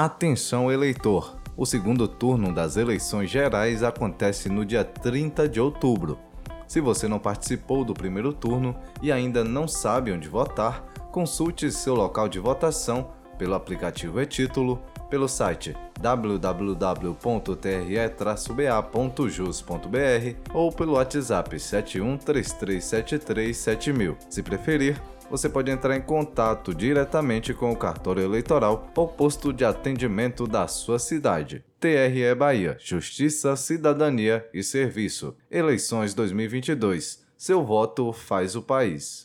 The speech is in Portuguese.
Atenção eleitor! O segundo turno das eleições gerais acontece no dia 30 de outubro. Se você não participou do primeiro turno e ainda não sabe onde votar, consulte seu local de votação pelo aplicativo e-Título, pelo site www.tre-ba.jus.br ou pelo WhatsApp 7133737000. Se preferir, você pode entrar em contato diretamente com o cartório eleitoral ou posto de atendimento da sua cidade. TRE Bahia Justiça, Cidadania e Serviço. Eleições 2022. Seu voto faz o país.